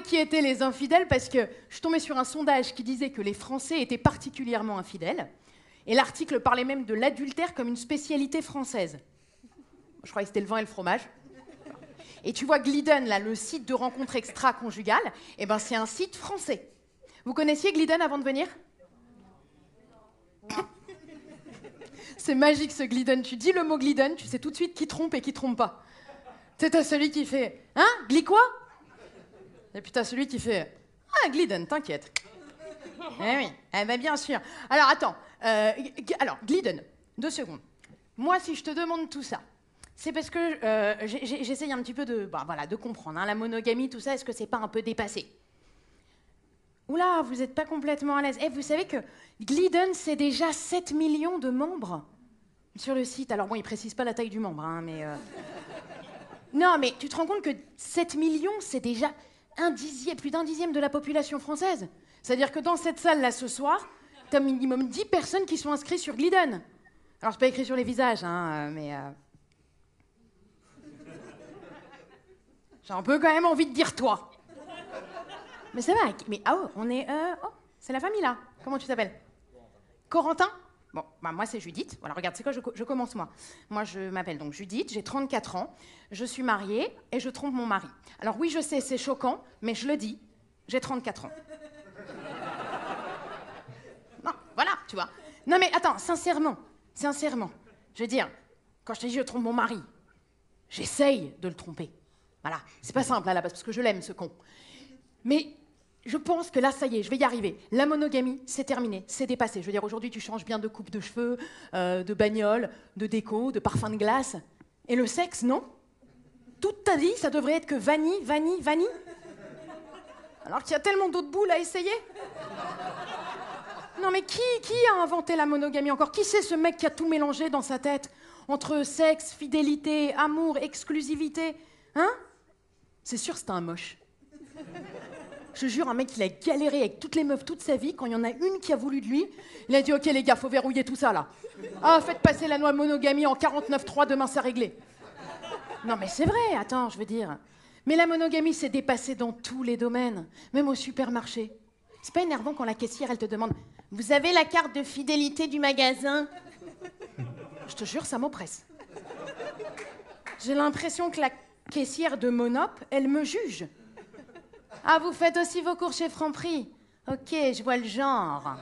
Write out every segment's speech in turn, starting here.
qui étaient les infidèles parce que je tombais sur un sondage qui disait que les Français étaient particulièrement infidèles. Et l'article parlait même de l'adultère comme une spécialité française. Je croyais que c'était le vin et le fromage. Et tu vois Glidden, là, le site de rencontre extra-conjugale, eh ben, c'est un site français. Vous connaissiez Glidden avant de venir? C'est magique ce Glidden. Tu dis le mot Glidden, tu sais tout de suite qui trompe et qui trompe pas. Tu sais, celui qui fait Hein? Gli quoi Et puis t'as celui qui fait Ah, Glidden, t'inquiète. Eh oui, eh ben bien sûr. Alors attends, euh, alors Glidden, deux secondes. Moi, si je te demande tout ça, c'est parce que euh, j'essaye un petit peu de, bah, voilà, de comprendre. Hein, la monogamie, tout ça, est-ce que c'est pas un peu dépassé? Oula, vous n'êtes pas complètement à l'aise. Eh, vous savez que Glidden, c'est déjà 7 millions de membres sur le site. Alors bon, il précise pas la taille du membre, hein, mais... Euh, non, mais tu te rends compte que 7 millions, c'est déjà un dixième, plus d'un dixième de la population française. C'est-à-dire que dans cette salle-là, ce soir, tu as minimum 10 personnes qui sont inscrites sur Glidden. Alors, c'est pas écrit sur les visages, hein, mais... Euh, j'ai un peu quand même envie de dire toi. Mais c'est vrai, mais ah oh, on est... Euh, oh, c'est la famille, là. Comment tu t'appelles? Corentin? Bon, bah moi c'est Judith. Voilà, regarde, c'est quoi je, je, commence moi. Moi je m'appelle donc Judith, j'ai 34 ans, je suis mariée et je trompe mon mari. Alors oui, je sais, c'est choquant, mais je le dis, j'ai 34 ans. non, voilà, tu vois. Non mais attends, sincèrement, sincèrement, je veux dire, quand je te dis je trompe mon mari, j'essaye de le tromper. Voilà, c'est pas simple à la base parce que je l'aime ce con. Mais je pense que là, ça y est, je vais y arriver. La monogamie, c'est terminé, c'est dépassé. Je veux dire, aujourd'hui, tu changes bien de coupe de cheveux, euh, de bagnole, de déco, de parfum de glace. Et le sexe, non Toute ta vie, ça devrait être que vanille, vanille, vanille Alors qu'il y a tellement d'autres boules à essayer Non mais qui, qui a inventé la monogamie encore? Qui c'est ce mec qui a tout mélangé dans sa tête? Entre sexe, fidélité, amour, exclusivité Hein? C'est sûr, c'est un moche. Je jure, un mec, il a galéré avec toutes les meufs toute sa vie. Quand il y en a une qui a voulu de lui, il a dit Ok, les gars, faut verrouiller tout ça là. Ah, faites passer la loi monogamie en 49.3, demain c'est réglé. Non, mais c'est vrai, attends, je veux dire. Mais la monogamie s'est dépassée dans tous les domaines, même au supermarché. C'est pas énervant quand la caissière, elle te demande Vous avez la carte de fidélité du magasin? Je te jure, ça m'oppresse. J'ai l'impression que la caissière de Monop, elle me juge. Ah, vous faites aussi vos cours chez Franprix Ok, je vois le genre.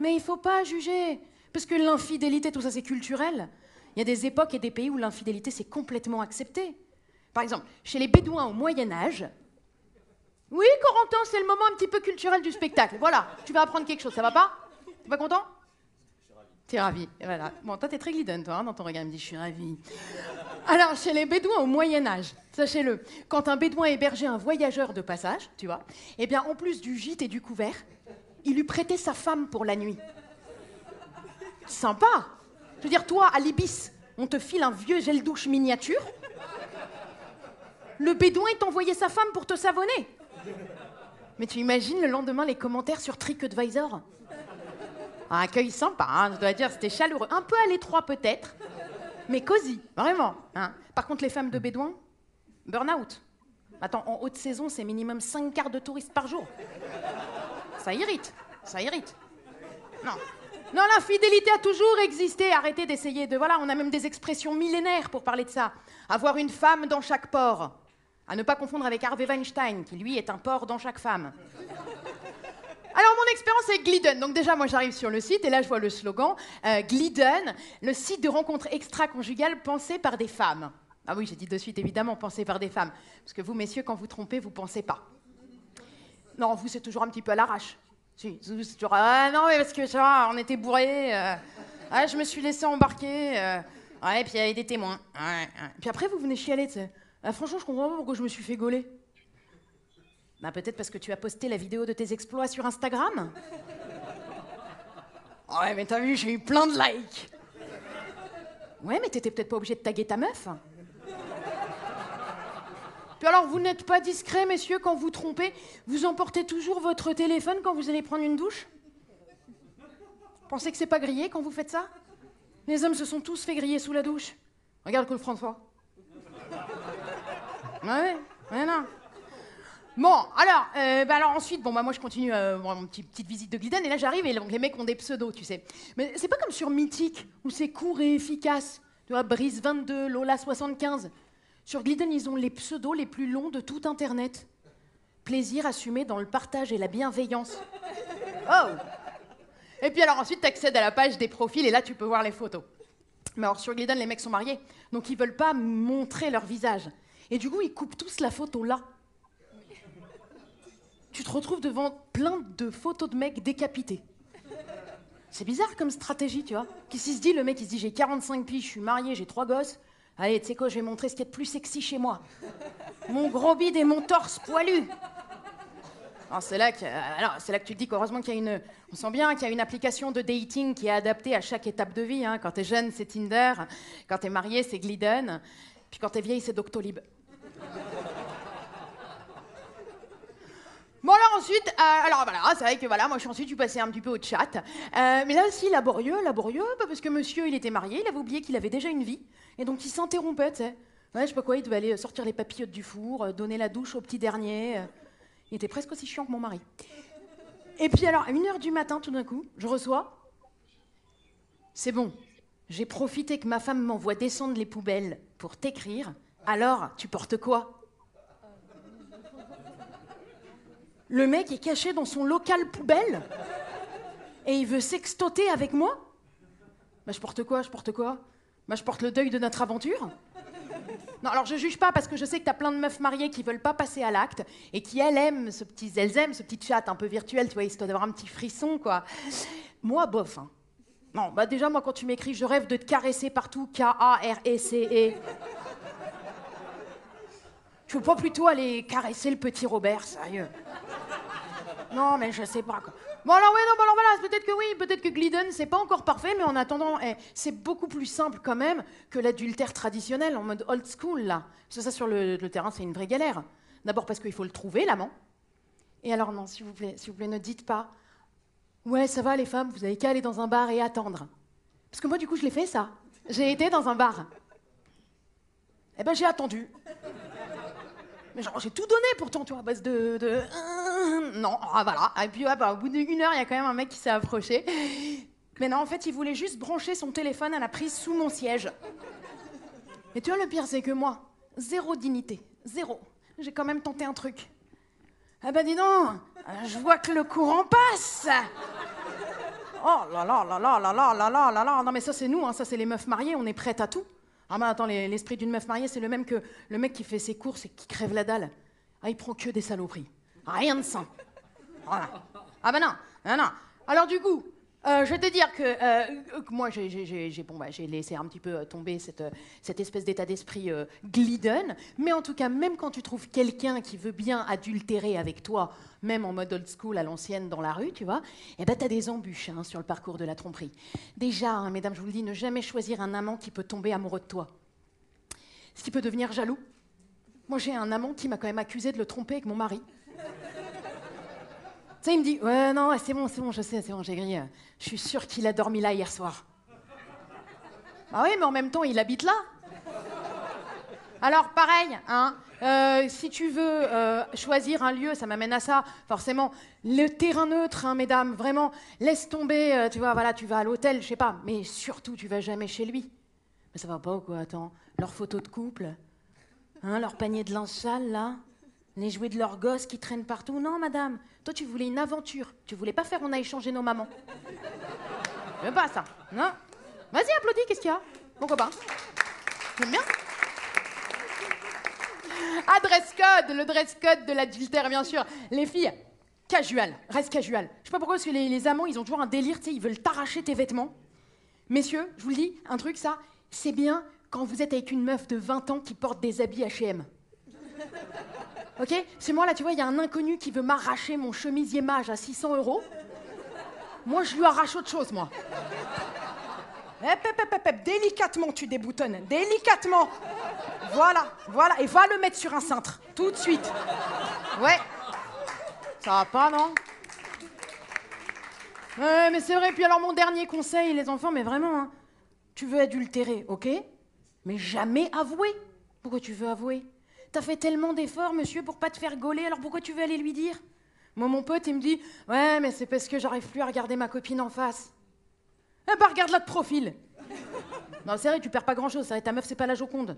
Mais il faut pas juger, parce que l'infidélité, tout ça, c'est culturel. Il y a des époques et des pays où l'infidélité, c'est complètement accepté. Par exemple, chez les Bédouins au Moyen Âge. Oui, Corentin, c'est le moment un petit peu culturel du spectacle. Voilà, tu vas apprendre quelque chose, ça va pas? T'es pas content? T'es ravi. Bon, toi, t'es très glidden, toi, hein, dans ton regard. Il me dit, je suis ravi. Alors, chez les Bédouins au Moyen Âge, sachez-le, quand un Bédouin hébergeait un voyageur de passage, tu vois, eh bien, en plus du gîte et du couvert, il lui prêtait sa femme pour la nuit. Sympa. Je veux dire, toi, à l'Ibis, on te file un vieux gel douche miniature. Le Bédouin t'envoyait sa femme pour te savonner. Mais tu imagines le lendemain les commentaires sur TrickAdvisor un accueil sympa, hein, je dois dire, c'était chaleureux. Un peu à l'étroit peut-être, mais cosy, vraiment. Hein. Par contre, les femmes de Bédouin, burn-out. Attends, en haute saison, c'est minimum 5 quarts de touristes par jour. Ça irrite, ça irrite. Non. Non, la fidélité a toujours existé. Arrêtez d'essayer de. Voilà, on a même des expressions millénaires pour parler de ça. Avoir une femme dans chaque port. À ne pas confondre avec Harvey Weinstein, qui lui est un port dans chaque femme. Alors, mon expérience avec Glidden. Donc, déjà, moi, j'arrive sur le site et là, je vois le slogan euh, Glidden, le site de rencontre extra-conjugale pensé par des femmes. Ah oui, j'ai dit de suite, évidemment, pensé par des femmes. Parce que vous, messieurs, quand vous trompez, vous pensez pas. Non, vous, c'est toujours un petit peu à l'arrache. Si, c'est toujours. Ah non, mais parce que, ça, on était bourrés. Euh, ah, je me suis laissé embarquer. Euh, ouais, et puis il y avait des témoins. Puis après, vous venez chialer. Ah, franchement, je comprends pas pourquoi je me suis fait gauler. Bah, peut-être parce que tu as posté la vidéo de tes exploits sur Instagram Ouais, mais t'as vu, j'ai eu plein de likes. Ouais, mais t'étais peut-être pas obligé de taguer ta meuf. Puis alors, vous n'êtes pas discret, messieurs, quand vous trompez Vous emportez toujours votre téléphone quand vous allez prendre une douche Pensez que c'est pas grillé quand vous faites ça? Les hommes se sont tous fait griller sous la douche. Regarde que le François. Ouais, ouais, non. Bon, alors, euh, bah alors ensuite, bon, bah moi je continue euh, mon petit- petite visite de Gliden, et là j'arrive, et donc les mecs ont des pseudos, tu sais. Mais c'est pas comme sur Mythique, où c'est court et efficace. Tu vois, Brise 22, Lola 75. Sur Gliden, ils ont les pseudos les plus longs de tout Internet. Plaisir assumé dans le partage et la bienveillance. Oh Et puis alors ensuite, t'accèdes à la page des profils, et là tu peux voir les photos. Mais alors sur Gliden, les mecs sont mariés, donc ils veulent pas montrer leur visage. Et du coup, ils coupent tous la photo là tu te retrouves devant plein de photos de mecs décapités. C'est bizarre comme stratégie, tu vois. Qu'est-ce qu'il se dit, le mec, il se dit j'ai 45 piges, je suis marié, j'ai trois gosses. Allez, tu sais quoi, je vais montrer ce qu'il y a de plus sexy chez moi. Mon gros bide et mon torse poilu. Là que, alors, c'est là que tu te dis qu'heureusement qu'il y a une, on sent bien qu'il y a une application de dating qui est adaptée à chaque étape de vie. hein. Quand t'es jeune, c'est Tinder. Quand t'es marié, c'est Glidden. Puis quand t'es vieille, c'est Doctolib. Bon alors ensuite, euh, alors voilà, c'est vrai que voilà, moi je suis ensuite je suis passée un petit peu au chat. Euh, mais là aussi laborieux, laborieux, parce que monsieur il était marié, il avait oublié qu'il avait déjà une vie, et donc il s'interrompait, tu sais. Ouais, je sais pas quoi, il devait aller sortir les papillotes du four, euh, donner la douche au petit dernier. euh. Il était presque aussi chiant que mon mari. Et puis alors, à 1h du matin, tout d'un coup, je reçois. C'est bon, j'ai profité que ma femme m'envoie descendre les poubelles pour t'écrire. Alors, tu portes quoi? Le mec est caché dans son local poubelle et il veut sextoter avec moi Bah je porte quoi Je porte quoi? Bah je porte le deuil de notre aventure Non, alors je juge pas parce que je sais que t'as plein de meufs mariées qui veulent pas passer à l'acte et qui elles aiment ce petit, ce chat un peu virtuel, tu vois, histoire d'avoir un petit frisson quoi. Moi bof. Hein. Non, bah déjà moi quand tu m'écris, je rêve de te caresser partout, K A R E C E. Tu veux pas plutôt aller caresser le petit Robert, sérieux non, mais je sais pas. Quoi. Bon, alors, ouais, non, bon, alors voilà, peut-être que oui, peut-être que Glidden, c'est pas encore parfait, mais en attendant, eh, c'est beaucoup plus simple quand même que l'adultère traditionnel en mode old school, là. Parce que ça, sur le, terrain, c'est une vraie galère. D'abord parce qu'il faut le trouver, l'amant. Et alors, non, s'il vous plaît, s'il vous plaît, ne dites pas Ouais, ça va, les femmes, vous avez qu'à aller dans un bar et attendre. Parce que moi, du coup, je l'ai fait, ça. J'ai été dans un bar. Eh ben, j'ai attendu. Mais genre, j'ai tout donné pourtant, tu vois, à base de. de... Non, ah voilà. Et puis, ouais, bah, au bout d'une heure, il y a quand même un mec qui s'est approché. Mais non, en fait, il voulait juste brancher son téléphone à la prise sous mon siège. Et tu vois, le pire, c'est que moi, zéro dignité, zéro. J'ai quand même tenté un truc. Ah bah dis donc, je vois que le courant passe. Oh là là là là là là là là là là. Non mais ça c'est nous, hein, ça c'est les meufs mariées, on est prêtes à tout. Ah mais attends, les- l'esprit d'une meuf mariée, c'est le même que le mec qui fait ses courses et qui crève la dalle. Ah, il prend que des saloperies. Rien de. Voilà. Ah bah non, non. Alors du coup, euh, je vais te dire que, euh, que moi, bah, j'ai laissé un petit peu euh, tomber cette, euh, espèce d'état d'esprit euh, glidden. Mais en tout cas, même quand tu trouves quelqu'un qui veut bien adultérer avec toi, même en mode old school à l'ancienne dans la rue, tu vois, eh ben t'as des embûches hein, sur le parcours de la tromperie. Déjà, hein, mesdames, je vous le dis, ne jamais choisir un amant qui peut tomber amoureux de toi. Ce qui peut devenir jaloux. Moi, j'ai un amant qui m'a quand même accusé de le tromper avec mon mari. Tu sais, il me dit Ouais, non, c'est bon, c'est bon, je sais, c'est bon, j'ai grillé. Je suis sûr qu'il a dormi là hier soir. Bah oui, mais en même temps, il habite là. Alors, pareil, hein, euh, si tu veux euh, choisir un lieu, ça m'amène à ça, forcément. Le terrain neutre, hein, mesdames, vraiment, laisse tomber, euh, tu vois, voilà, tu vas à l'hôtel, je sais pas, mais surtout, tu vas jamais chez lui. Mais ça va pas ou quoi Attends, leurs photos de couple, hein, leur panier de linge sale, là? Les jouets de leurs gosses qui traînent partout. Non, madame, toi, tu voulais une aventure. Tu voulais pas faire on a échangé nos mamans. Tu veux pas ça Non Vas-y, applaudis, qu'est-ce qu'il y a? Pourquoi pas J'aime bien. Ah, dress code, le dress code de l'adultère, bien sûr. Les filles, casual, reste casual. Je sais pas pourquoi, parce que les, les amants, ils ont toujours un délire, tu sais, ils veulent t'arracher tes vêtements. Messieurs, je vous le dis, un truc, ça, c'est bien quand vous êtes avec une meuf de 20 ans qui porte des habits H&M. Ok C'est moi là, tu vois, il y a un inconnu qui veut m'arracher mon chemisier mage à 600 euros. Moi, je lui arrache autre chose, moi. Hep, hep, hep, hep, délicatement, tu déboutonnes. Délicatement. Voilà, voilà. Et va le mettre sur un cintre. Tout de suite. Ouais. Ça va pas, non? Ouais, mais c'est vrai. Puis alors, mon dernier conseil, les enfants, mais vraiment, hein, tu veux adultérer, ok? Mais jamais avouer. Pourquoi tu veux avouer? T'as fait tellement d'efforts, monsieur, pour pas te faire gauler, alors pourquoi tu veux aller lui dire? Moi, mon pote, il me dit Ouais, mais c'est parce que j'arrive plus à regarder ma copine en face. Eh bah, regarde-la de profil Non, c'est vrai, tu perds pas grand-chose, ça, ta meuf, c'est pas la Joconde.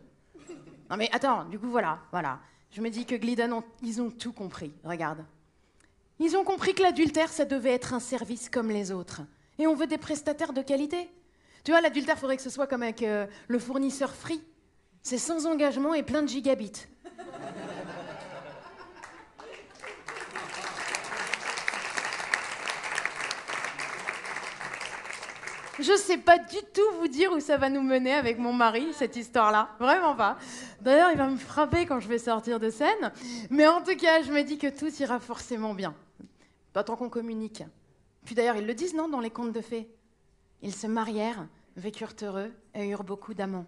Non, mais attends, du coup, voilà, voilà. Je me dis que Glidan, ils ont tout compris, regarde. Ils ont compris que l'adultère, ça devait être un service comme les autres. Et on veut des prestataires de qualité. Tu vois, l'adultère, faudrait que ce soit comme avec euh, le fournisseur Free. C'est sans engagement et plein de gigabits. Je sais pas du tout vous dire où ça va nous mener avec mon mari, cette histoire-là. Vraiment pas. D'ailleurs, il va me frapper quand je vais sortir de scène. Mais en tout cas, je me dis que tout ira forcément bien. Pas tant qu'on communique. Puis d'ailleurs, ils le disent, non, dans les contes de fées Ils se marièrent, vécurent heureux et eurent beaucoup d'amants.